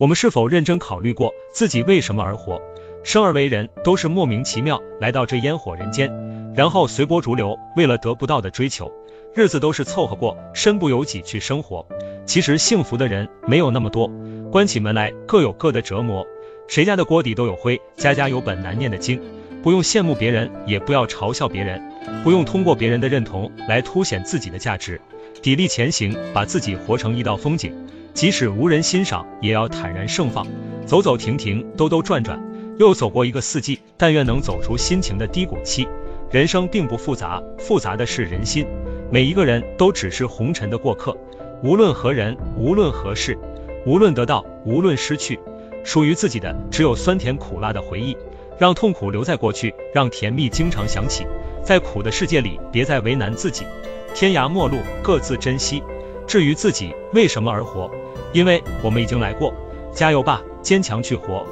我们是否认真考虑过自己为什么而活？生而为人，都是莫名其妙来到这烟火人间，然后随波逐流，为了得不到的追求，日子都是凑合过，身不由己去生活。其实幸福的人没有那么多，关起门来各有各的折磨，谁家的锅底都有灰，家家有本难念的经。不用羡慕别人，也不要嘲笑别人，不用通过别人的认同来凸显自己的价值，砥砺前行，把自己活成一道风景，即使无人欣赏，也要坦然盛放，走走停停，兜兜转转，又走过一个四季，但愿能走出心情的低谷期。人生并不复杂，复杂的是人心，每一个人都只是红尘的过客，无论何人，无论何事，无论得到，无论失去，属于自己的只有酸甜苦辣的回忆。让痛苦留在过去，让甜蜜经常想起。在苦的世界里，别再为难自己。天涯陌路，各自珍惜。至于自己为什么而活，因为我们已经来过。加油吧，坚强去活。